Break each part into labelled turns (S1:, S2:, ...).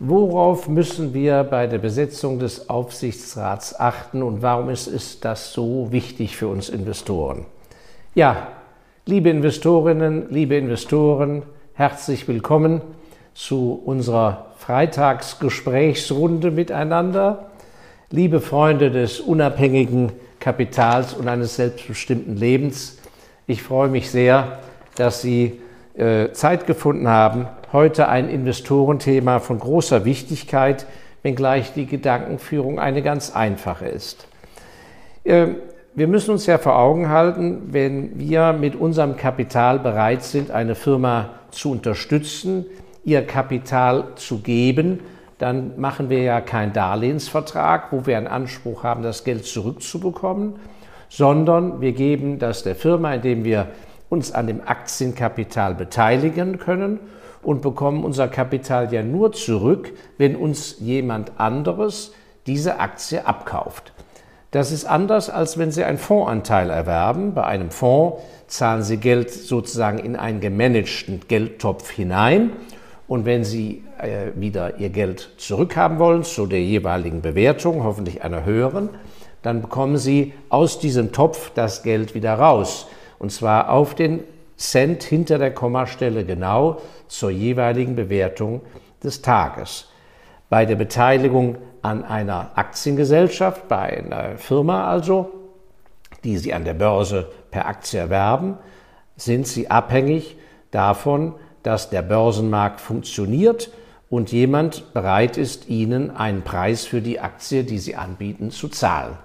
S1: Worauf müssen wir bei der Besetzung des Aufsichtsrats achten und warum ist, ist das so wichtig für uns Investoren? Ja, liebe Investorinnen, liebe Investoren, herzlich willkommen zu unserer Freitagsgesprächsrunde miteinander. Liebe Freunde des unabhängigen Kapitals und eines selbstbestimmten Lebens, ich freue mich sehr, dass Sie äh, Zeit gefunden haben, heute ein Investorenthema von großer Wichtigkeit, wenngleich die Gedankenführung eine ganz einfache ist. Äh, wir müssen uns ja vor Augen halten, wenn wir mit unserem Kapital bereit sind, eine Firma zu unterstützen, ihr Kapital zu geben, dann machen wir ja keinen Darlehensvertrag, wo wir einen Anspruch haben, das Geld zurückzubekommen, sondern wir geben das der Firma, indem wir uns an dem Aktienkapital beteiligen können und bekommen unser Kapital ja nur zurück, wenn uns jemand anderes diese Aktie abkauft. Das ist anders, als wenn Sie einen Fondsanteil erwerben. Bei einem Fonds zahlen Sie Geld sozusagen in einen gemanagten Geldtopf hinein. Und wenn Sie äh, wieder Ihr Geld zurückhaben wollen, zu der jeweiligen Bewertung, hoffentlich einer höheren, dann bekommen Sie aus diesem Topf das Geld wieder raus. Und zwar auf den Cent hinter der Kommastelle genau zur jeweiligen Bewertung des Tages. Bei der Beteiligung an einer Aktiengesellschaft, bei einer Firma also, die Sie an der Börse per Aktie erwerben, sind Sie abhängig davon, dass der Börsenmarkt funktioniert und jemand bereit ist, Ihnen einen Preis für die Aktie, die Sie anbieten, zu zahlen.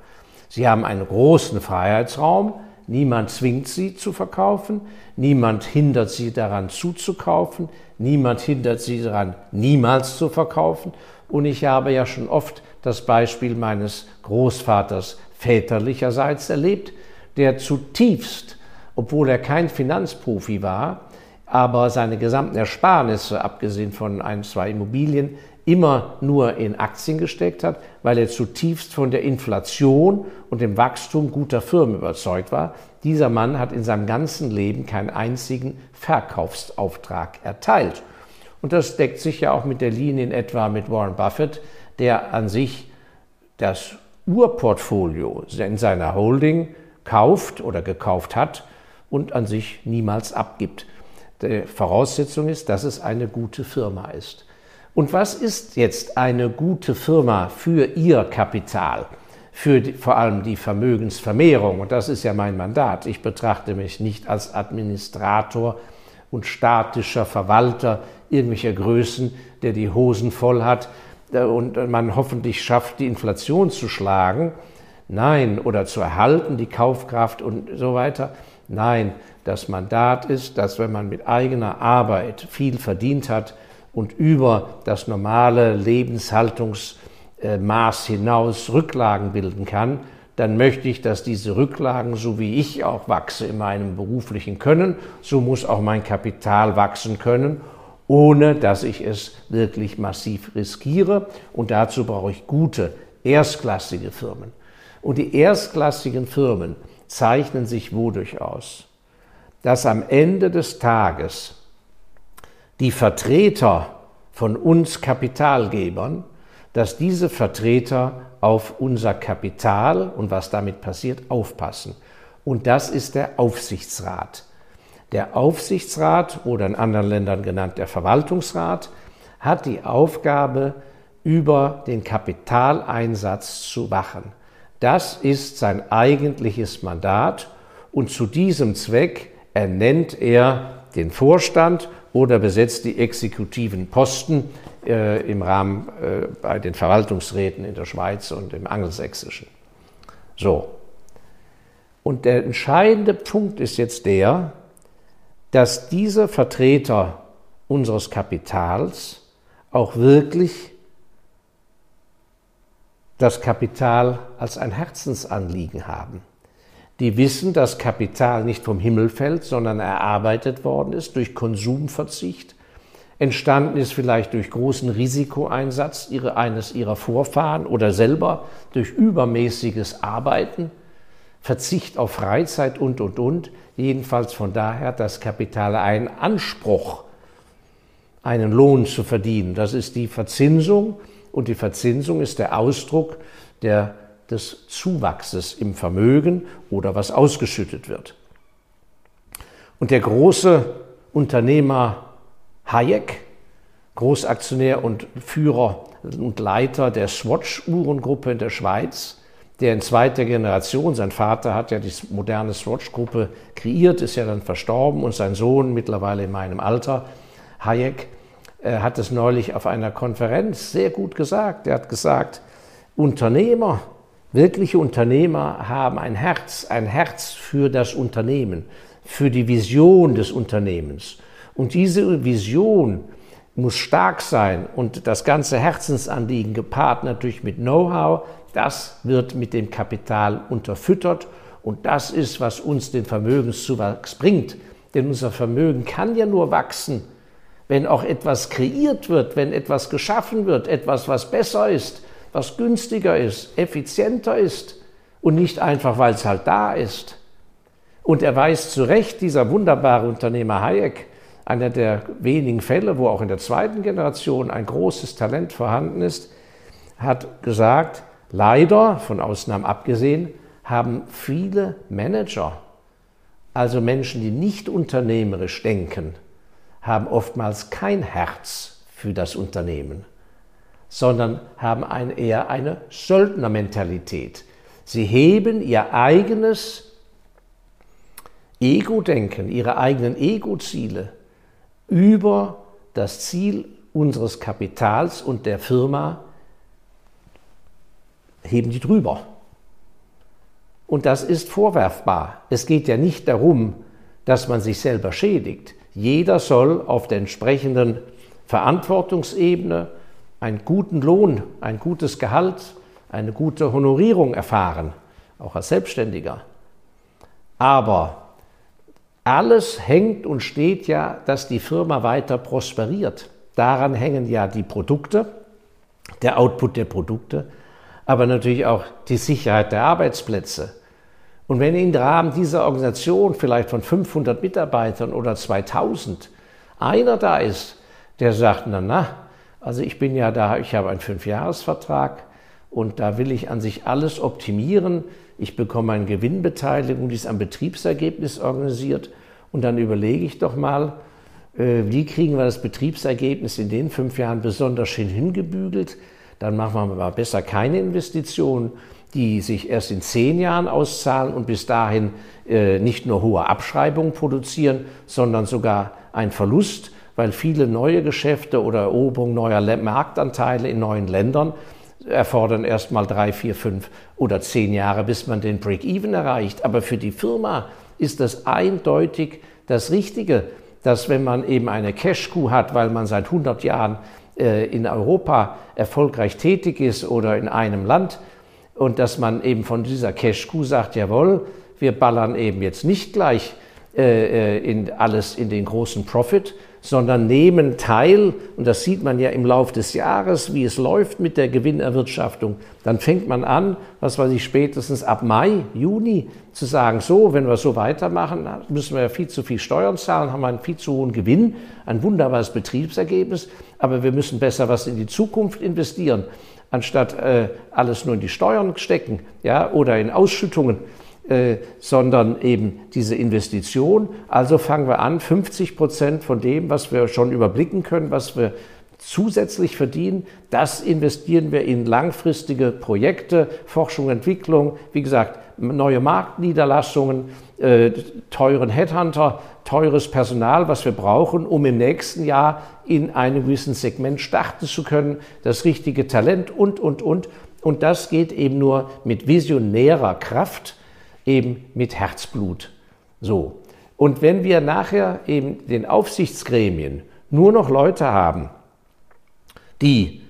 S1: Sie haben einen großen Freiheitsraum, Niemand zwingt sie zu verkaufen, niemand hindert sie daran zuzukaufen, niemand hindert sie daran, niemals zu verkaufen. Und ich habe ja schon oft das Beispiel meines Großvaters väterlicherseits erlebt, der zutiefst, obwohl er kein Finanzprofi war, aber seine gesamten Ersparnisse, abgesehen von ein, zwei Immobilien, immer nur in Aktien gesteckt hat, weil er zutiefst von der Inflation und dem Wachstum guter Firmen überzeugt war. Dieser Mann hat in seinem ganzen Leben keinen einzigen Verkaufsauftrag erteilt. Und das deckt sich ja auch mit der Linie in etwa mit Warren Buffett, der an sich das Urportfolio in seiner Holding kauft oder gekauft hat und an sich niemals abgibt. Die Voraussetzung ist, dass es eine gute Firma ist. Und was ist jetzt eine gute Firma für ihr Kapital? Für die, vor allem die Vermögensvermehrung. Und das ist ja mein Mandat. Ich betrachte mich nicht als Administrator und statischer Verwalter irgendwelcher Größen, der die Hosen voll hat äh, und man hoffentlich schafft, die Inflation zu schlagen. Nein, oder zu erhalten, die Kaufkraft und so weiter. Nein, das Mandat ist, dass wenn man mit eigener Arbeit viel verdient hat, und über das normale Lebenshaltungsmaß hinaus Rücklagen bilden kann, dann möchte ich, dass diese Rücklagen, so wie ich auch wachse in meinem beruflichen Können, so muss auch mein Kapital wachsen können, ohne dass ich es wirklich massiv riskiere. Und dazu brauche ich gute, erstklassige Firmen. Und die erstklassigen Firmen zeichnen sich wodurch aus? Dass am Ende des Tages die Vertreter von uns Kapitalgebern, dass diese Vertreter auf unser Kapital und was damit passiert aufpassen. Und das ist der Aufsichtsrat. Der Aufsichtsrat oder in anderen Ländern genannt der Verwaltungsrat hat die Aufgabe, über den Kapitaleinsatz zu wachen. Das ist sein eigentliches Mandat und zu diesem Zweck ernennt er den Vorstand oder besetzt die exekutiven Posten äh, im Rahmen äh, bei den Verwaltungsräten in der Schweiz und im Angelsächsischen. So. Und der entscheidende Punkt ist jetzt der, dass diese Vertreter unseres Kapitals auch wirklich das Kapital als ein Herzensanliegen haben die wissen, dass Kapital nicht vom Himmel fällt, sondern erarbeitet worden ist durch Konsumverzicht, entstanden ist vielleicht durch großen Risikoeinsatz eines ihrer Vorfahren oder selber durch übermäßiges Arbeiten, Verzicht auf Freizeit und, und, und. Jedenfalls von daher, dass Kapital einen Anspruch einen Lohn zu verdienen. Das ist die Verzinsung und die Verzinsung ist der Ausdruck der, des Zuwachses im Vermögen oder was ausgeschüttet wird. Und der große Unternehmer Hayek, Großaktionär und Führer und Leiter der Swatch-Uhrengruppe in der Schweiz, der in zweiter Generation, sein Vater hat ja die moderne Swatch-Gruppe kreiert, ist ja dann verstorben und sein Sohn mittlerweile in meinem Alter, Hayek, äh, hat es neulich auf einer Konferenz sehr gut gesagt. Er hat gesagt, Unternehmer, wirkliche Unternehmer haben ein Herz, ein Herz für das Unternehmen, für die Vision des Unternehmens. Und diese Vision muss stark sein und das ganze Herzensanliegen gepaart natürlich mit Know-how, das wird mit dem Kapital unterfüttert und das ist, was uns den Vermögenszuwachs bringt. Denn unser Vermögen kann ja nur wachsen, wenn auch etwas kreiert wird, wenn etwas geschaffen wird, etwas, was besser ist, was günstiger ist, effizienter ist und nicht einfach, weil es halt da ist. Und er weiß zu Recht, dieser wunderbare Unternehmer Hayek, einer der wenigen Fälle, wo auch in der zweiten Generation ein großes Talent vorhanden ist, hat gesagt, leider, von Ausnahmen abgesehen, haben viele Manager, also Menschen, die nicht unternehmerisch denken, haben oftmals kein Herz für das Unternehmen, sondern haben ein, eher eine Söldnermentalität. Sie heben ihr eigenes Ego-Denken, ihre eigenen Ego-Ziele über das Ziel unseres Kapitals und der Firma, heben die drüber. Und das ist vorwerfbar. Es geht ja nicht darum, dass man sich selber schädigt. Jeder soll auf der entsprechenden Verantwortungsebene einen guten Lohn, ein gutes Gehalt, eine gute Honorierung erfahren, auch als Selbstständiger. Aber alles hängt und steht ja, dass die Firma weiter prosperiert. Daran hängen ja die Produkte, der Output der Produkte, aber natürlich auch die Sicherheit der Arbeitsplätze, und wenn im Rahmen dieser Organisation vielleicht von 500 Mitarbeitern oder 2000 einer da ist, der sagt, na na, also ich bin ja da, ich habe einen Fünfjahresvertrag und da will ich an sich alles optimieren. Ich bekomme eine Gewinnbeteiligung, die ist am Betriebsergebnis organisiert und dann überlege ich doch mal, äh, wie kriegen wir das Betriebsergebnis in den fünf Jahren besonders schön hingebügelt. Dann machen wir mal besser keine Investitionen die sich erst in zehn Jahren auszahlen und bis dahin äh, nicht nur hohe Abschreibungen produzieren, sondern sogar ein Verlust, weil viele neue Geschäfte oder Eroberung neuer Marktanteile in neuen Ländern erfordern erst mal drei, vier, fünf oder zehn Jahre, bis man den Break-Even erreicht. Aber für die Firma ist das eindeutig das Richtige, dass wenn man eben eine Cash-Coup hat, weil man seit 100 Jahren äh, in Europa erfolgreich tätig ist oder in einem Land, und dass man eben von dieser Cash-Kuh sagt, jawohl, wir ballern eben jetzt nicht gleich äh, äh, in alles in den großen Profit, sondern nehmen teil, und das sieht man ja im Laufe des Jahres, wie es läuft mit der Gewinnerwirtschaftung. Dann fängt man an, was weiß ich, spätestens ab Mai, Juni zu sagen, so, wenn wir so weitermachen, müssen wir viel zu viel Steuern zahlen, haben wir einen viel zu hohen Gewinn, ein wunderbares Betriebsergebnis, aber wir müssen besser was in die Zukunft investieren anstatt äh, alles nur in die Steuern stecken ja, oder in Ausschüttungen, äh, sondern eben diese Investition. Also fangen wir an, 50 Prozent von dem, was wir schon überblicken können, was wir zusätzlich verdienen, das investieren wir in langfristige Projekte, Forschung, Entwicklung, wie gesagt, neue Marktniederlassungen, äh, teuren Headhunter, teures Personal, was wir brauchen, um im nächsten Jahr in einem gewissen Segment starten zu können, das richtige Talent und, und, und. Und das geht eben nur mit visionärer Kraft, eben mit Herzblut. So. Und wenn wir nachher eben den Aufsichtsgremien nur noch Leute haben, die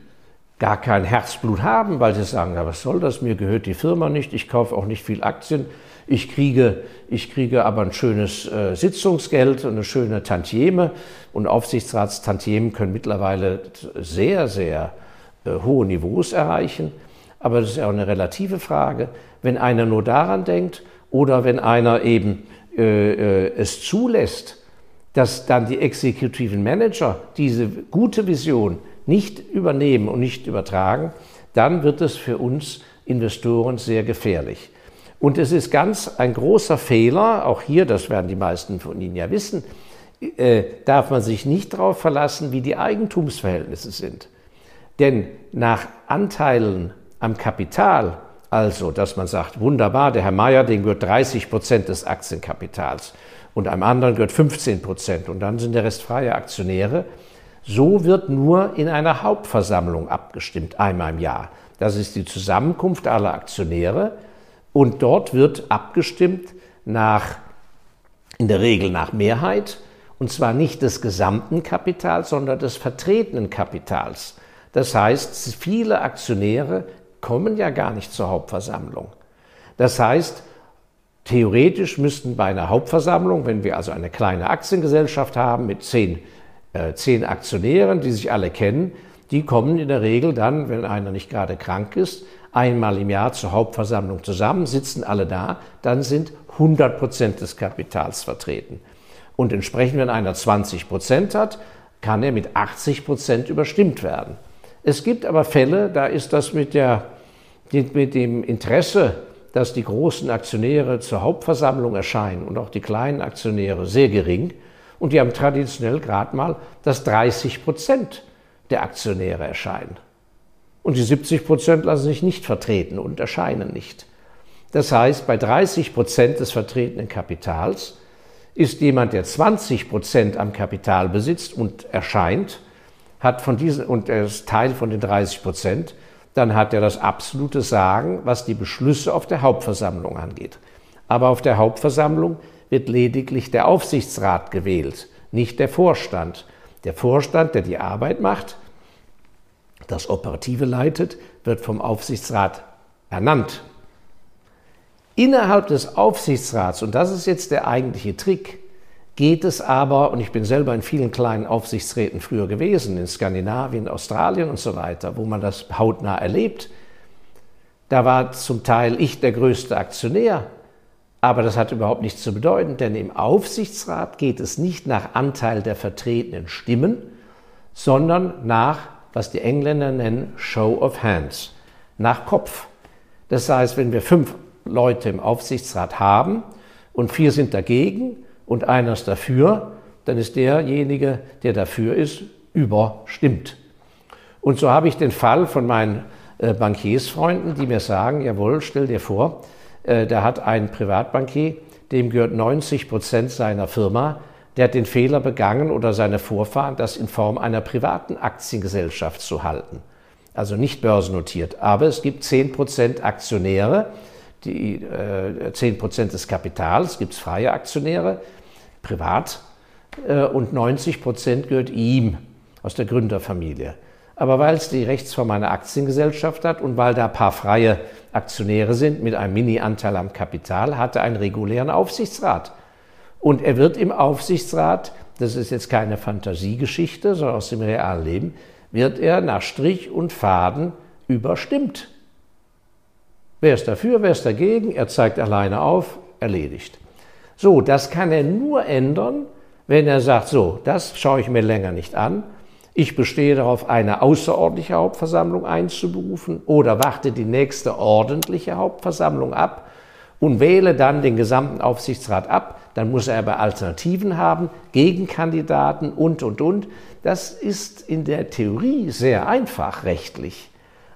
S1: gar kein Herzblut haben, weil sie sagen, ja, was soll das, mir gehört die Firma nicht, ich kaufe auch nicht viel Aktien, ich kriege, ich kriege aber ein schönes äh, Sitzungsgeld und eine schöne Tantieme und Aufsichtsratstantiemen können mittlerweile sehr, sehr äh, hohe Niveaus erreichen. Aber das ist ja auch eine relative Frage. Wenn einer nur daran denkt oder wenn einer eben äh, äh es zulässt, dass dann die exekutiven Manager diese gute Vision nicht übernehmen und nicht übertragen, dann wird es für uns Investoren sehr gefährlich. Und es ist ganz ein großer Fehler, auch hier, das werden die meisten von Ihnen ja wissen, äh, darf man sich nicht darauf verlassen, wie die Eigentumsverhältnisse sind. Denn nach Anteilen am Kapital, also dass man sagt, wunderbar, der Herr Meier, den gehört 30 Prozent des Aktienkapitals und einem anderen gehört 15 Prozent und dann sind der Rest freie Aktionäre, so wird nur in einer Hauptversammlung abgestimmt, einmal im Jahr. Das ist die Zusammenkunft aller Aktionäre und dort wird abgestimmt nach, in der Regel nach Mehrheit, und zwar nicht des gesamten Kapitals, sondern des vertretenen Kapitals. Das heißt, viele Aktionäre kommen ja gar nicht zur Hauptversammlung. Das heißt, theoretisch müssten bei einer Hauptversammlung, wenn wir also eine kleine Aktiengesellschaft haben mit zehn, äh, zehn Aktionären, die sich alle kennen, die kommen in der Regel dann, wenn einer nicht gerade krank ist, einmal im Jahr zur Hauptversammlung zusammen, sitzen alle da, dann sind 100 Prozent des Kapitals vertreten. Und entsprechend, wenn einer 20 Prozent hat, kann er mit 80 Prozent überstimmt werden. Es gibt aber Fälle, da ist das mit, der, mit dem Interesse, dass die großen Aktionäre zur Hauptversammlung erscheinen und auch die kleinen Aktionäre sehr gering. Und die haben traditionell gerade mal, dass 30 Prozent der Aktionäre erscheinen. Und die 70 Prozent lassen sich nicht vertreten und erscheinen nicht. Das heißt, bei 30 Prozent des vertretenen Kapitals ist jemand, der 20 Prozent am Kapital besitzt und erscheint, hat von diesen, und er ist Teil von den 30 Prozent, dann hat er das absolute Sagen, was die Beschlüsse auf der Hauptversammlung angeht. Aber auf der Hauptversammlung wird lediglich der Aufsichtsrat gewählt, nicht der Vorstand. Der Vorstand, der die Arbeit macht, das Operative leitet, wird vom Aufsichtsrat ernannt. Innerhalb des Aufsichtsrats, und das ist jetzt der eigentliche Trick, geht es aber, und ich bin selber in vielen kleinen Aufsichtsräten früher gewesen, in Skandinavien, Australien und so weiter, wo man das hautnah erlebt, da war zum Teil ich der größte Aktionär, aber das hat überhaupt nichts zu bedeuten, denn im Aufsichtsrat geht es nicht nach Anteil der vertretenen Stimmen, sondern nach was die Engländer nennen Show of Hands, nach Kopf. Das heißt, wenn wir fünf Leute im Aufsichtsrat haben und vier sind dagegen und einer ist dafür, dann ist derjenige, der dafür ist, überstimmt. Und so habe ich den Fall von meinen äh, Bankiersfreunden, die mir sagen, jawohl, stell dir vor, äh, da hat ein Privatbankier, dem gehört 90 Prozent seiner Firma, der hat den Fehler begangen oder seine Vorfahren, das in Form einer privaten Aktiengesellschaft zu halten. Also nicht börsennotiert. Aber es gibt 10% Aktionäre, die äh, 10% des Kapitals, gibt es freie Aktionäre, privat, äh, und 90% gehört ihm aus der Gründerfamilie. Aber weil es die Rechtsform einer Aktiengesellschaft hat und weil da ein paar freie Aktionäre sind mit einem Mini-Anteil am Kapital, hat er einen regulären Aufsichtsrat. Und er wird im Aufsichtsrat, das ist jetzt keine Fantasiegeschichte, sondern aus dem realen Leben, wird er nach Strich und Faden überstimmt. Wer ist dafür, wer ist dagegen? Er zeigt alleine auf, erledigt. So, das kann er nur ändern, wenn er sagt, so, das schaue ich mir länger nicht an. Ich bestehe darauf, eine außerordentliche Hauptversammlung einzuberufen oder warte die nächste ordentliche Hauptversammlung ab und wähle dann den gesamten Aufsichtsrat ab. Dann muss er aber Alternativen haben, Gegenkandidaten und, und, und. Das ist in der Theorie sehr einfach rechtlich.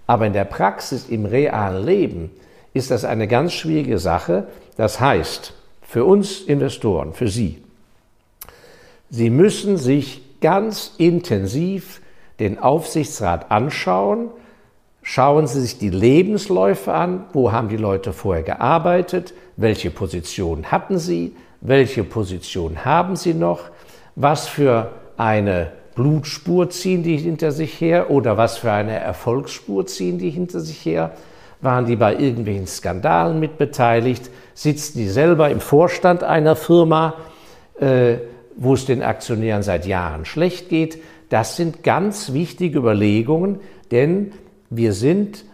S1: Aber in der Praxis, im realen Leben, ist das eine ganz schwierige Sache. Das heißt, für uns Investoren, für Sie, Sie müssen sich ganz intensiv den Aufsichtsrat anschauen, Schauen Sie sich die Lebensläufe an. Wo haben die Leute vorher gearbeitet? Welche Position hatten sie? Welche Position haben sie noch? Was für eine Blutspur ziehen die hinter sich her oder was für eine Erfolgsspur ziehen die hinter sich her? Waren die bei irgendwelchen Skandalen mitbeteiligt? Sitzen die selber im Vorstand einer Firma, äh, wo es den Aktionären seit Jahren schlecht geht? Das sind ganz wichtige Überlegungen, denn wir sind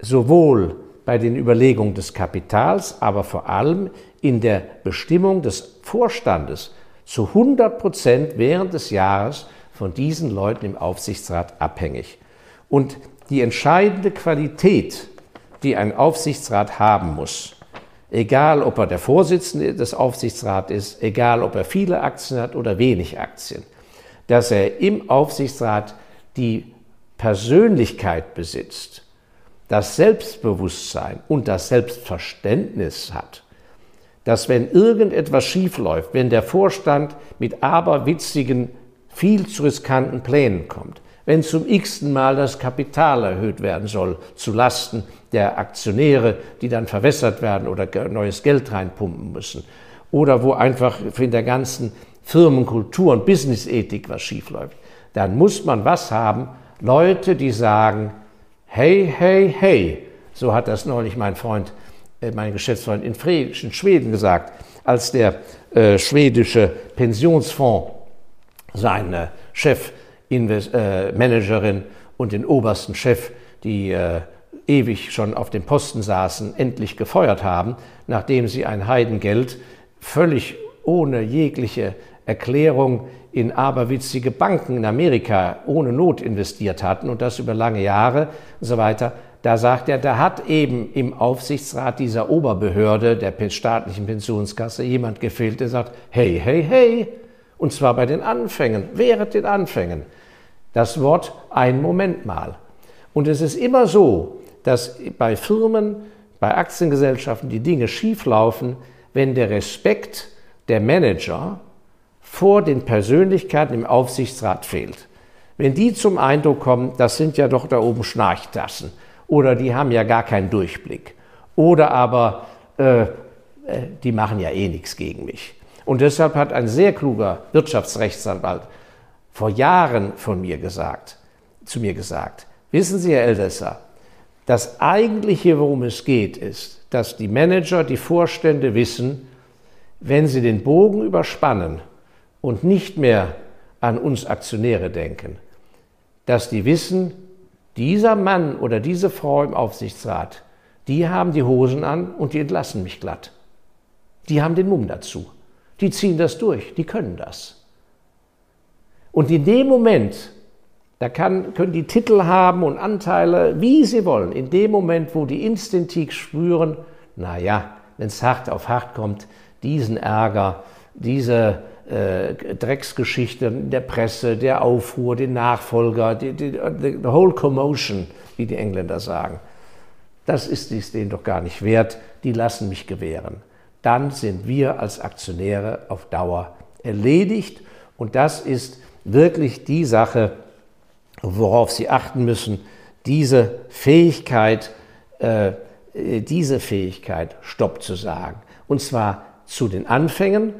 S1: sowohl bei den Überlegungen des Kapitals, aber vor allem in der Bestimmung des Vorstandes zu 100 Prozent während des Jahres von diesen Leuten im Aufsichtsrat abhängig. Und die entscheidende Qualität, die ein Aufsichtsrat haben muss, egal ob er der Vorsitzende des Aufsichtsrats ist, egal ob er viele Aktien hat oder wenig Aktien, dass er im Aufsichtsrat die Persönlichkeit besitzt, das Selbstbewusstsein und das Selbstverständnis hat, dass wenn irgendetwas schiefläuft, wenn der Vorstand mit aberwitzigen, viel zu riskanten Plänen kommt, wenn zum x-ten Mal das Kapital erhöht werden soll zu Lasten der Aktionäre, die dann verwässert werden oder neues Geld reinpumpen müssen, oder wo einfach in der ganzen Firmenkultur und Businessethik was schiefläuft, dann muss man was haben, Leute, die sagen, hey, hey, hey, so hat das neulich mein Freund, äh, mein Geschäftsfreund in, Schweden gesagt, als der äh, schwedische Pensionsfonds seine Chefmanagerin äh, und den obersten Chef, die äh, ewig schon auf dem Posten saßen, endlich gefeuert haben, nachdem sie ein Heidengeld völlig ohne jegliche Erklärung in aberwitzige Banken in Amerika ohne Not investiert hatten und das über lange Jahre und so weiter. Da sagt er, da hat eben im Aufsichtsrat dieser Oberbehörde der staatlichen Pensionskasse jemand gefehlt, der sagt, hey, hey, hey, und zwar bei den Anfängen, während den Anfängen. Das Wort ein Moment mal. Und es ist immer so, dass bei Firmen, bei Aktiengesellschaften die Dinge schieflaufen, wenn der Respekt der Manager vor den Persönlichkeiten im Aufsichtsrat fehlt. Wenn die zum Eindruck kommen, das sind ja doch da oben Schnarchtassen oder die haben ja gar keinen Durchblick oder aber äh, äh, die machen ja eh nichts gegen mich. Und deshalb hat ein sehr kluger Wirtschaftsrechtsanwalt vor Jahren von mir gesagt, zu mir gesagt, wissen Sie, Herr Eldesser, das eigentliche, worum es geht, ist, dass die Manager, die Vorstände wissen, wenn sie den Bogen überspannen und nicht mehr an uns Aktionäre denken, dass die wissen, dieser Mann oder diese Frau im Aufsichtsrat, die haben die Hosen an und die entlassen mich glatt. Die haben den Mumm dazu. Die ziehen das durch, die können das. Und in dem Moment, da kann, können die Titel haben und Anteile, wie sie wollen, in dem Moment, wo die instinktiv spüren, naja, wenn es hart auf hart kommt, diesen Ärger, diese äh, Drecksgeschichte der Presse, der Aufruhr, den Nachfolger, die, die, the whole commotion, wie die Engländer sagen. Das ist dies denen doch gar nicht wert, die lassen mich gewähren. Dann sind wir als Aktionäre auf Dauer erledigt und das ist wirklich die Sache, worauf Sie achten müssen, diese Fähigkeit, äh, diese Fähigkeit, Stopp zu sagen. Und zwar zu den Anfängen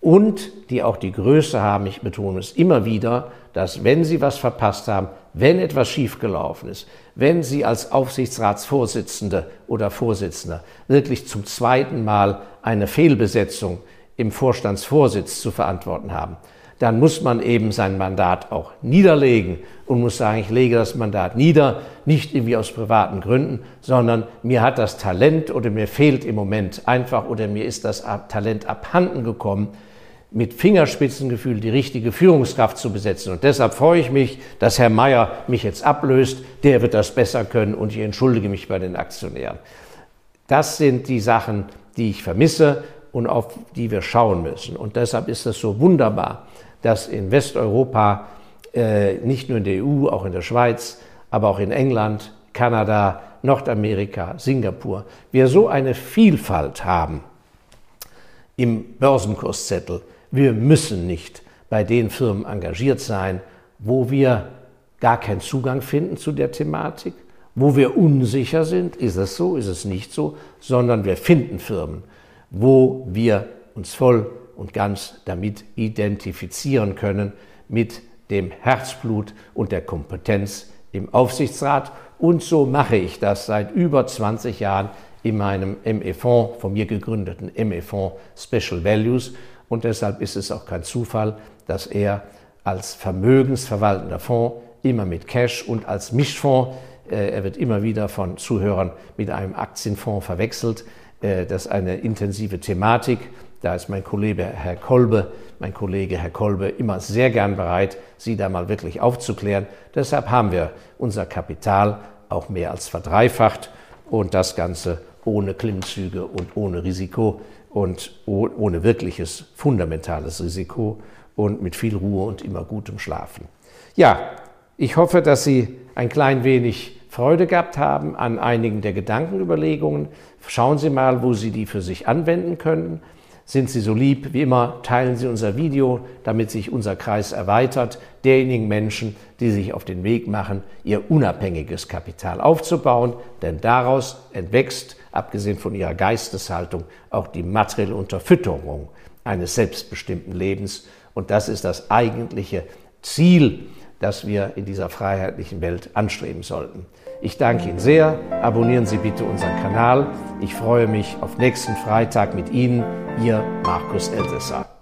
S1: und die auch die Größe haben, ich betone es immer wieder, dass wenn Sie was verpasst haben, wenn etwas schiefgelaufen ist, wenn Sie als Aufsichtsratsvorsitzende oder Vorsitzender wirklich zum zweiten Mal eine Fehlbesetzung im Vorstandsvorsitz zu verantworten haben, dann muss man eben sein Mandat auch niederlegen und muss sagen, ich lege das Mandat nieder, nicht irgendwie aus privaten Gründen, sondern mir hat das Talent oder mir fehlt im Moment einfach oder mir ist das Talent abhanden gekommen, mit Fingerspitzengefühl die richtige Führungskraft zu besetzen. Und deshalb freue ich mich, dass Herr Mayer mich jetzt ablöst. Der wird das besser können und ich entschuldige mich bei den Aktionären. Das sind die Sachen, die ich vermisse und auf die wir schauen müssen. Und deshalb ist es so wunderbar, dass in Westeuropa, äh, nicht nur in der EU, auch in der Schweiz, aber auch in England, Kanada, Nordamerika, Singapur, wir so eine Vielfalt haben im Börsenkurszettel, wir müssen nicht bei den Firmen engagiert sein, wo wir gar keinen Zugang finden zu der Thematik, wo wir unsicher sind, ist es so, ist es nicht so, sondern wir finden Firmen, wo wir uns voll und ganz damit identifizieren können, mit dem Herzblut und der Kompetenz im Aufsichtsrat. Und so mache ich das seit über 20 Jahren in meinem ME-Fonds, von mir gegründeten ME-Fonds Special Values. Und deshalb ist es auch kein Zufall, dass er als vermögensverwaltender Fonds immer mit Cash und als Mischfonds, äh, er wird immer wieder von Zuhörern mit einem Aktienfonds verwechselt, äh, das ist eine intensive Thematik, Da ist mein Kollege Herr Kolbe, mein Kollege Herr Kolbe immer sehr gern bereit, Sie da mal wirklich aufzuklären. Deshalb haben wir unser Kapital auch mehr als verdreifacht und das Ganze ohne Klimmzüge und ohne Risiko und ohne wirkliches fundamentales Risiko und mit viel Ruhe und immer gutem Schlafen. Ja, ich hoffe, dass Sie ein klein wenig Freude gehabt haben an einigen der Gedankenüberlegungen. Schauen Sie mal, wo Sie die für sich anwenden können. Sind Sie so lieb, wie immer, teilen Sie unser Video, damit sich unser Kreis erweitert, derjenigen Menschen, die sich auf den Weg machen, ihr unabhängiges Kapital aufzubauen, denn daraus entwächst, abgesehen von ihrer Geisteshaltung, auch die materielle Unterfütterung eines selbstbestimmten Lebens. Und das ist das eigentliche Ziel, das wir in dieser freiheitlichen Welt anstreben sollten. Ich danke Ihnen sehr. Abonnieren Sie bitte unseren Kanal. Ich freue mich auf nächsten Freitag mit Ihnen, Ihr Markus Elsässer.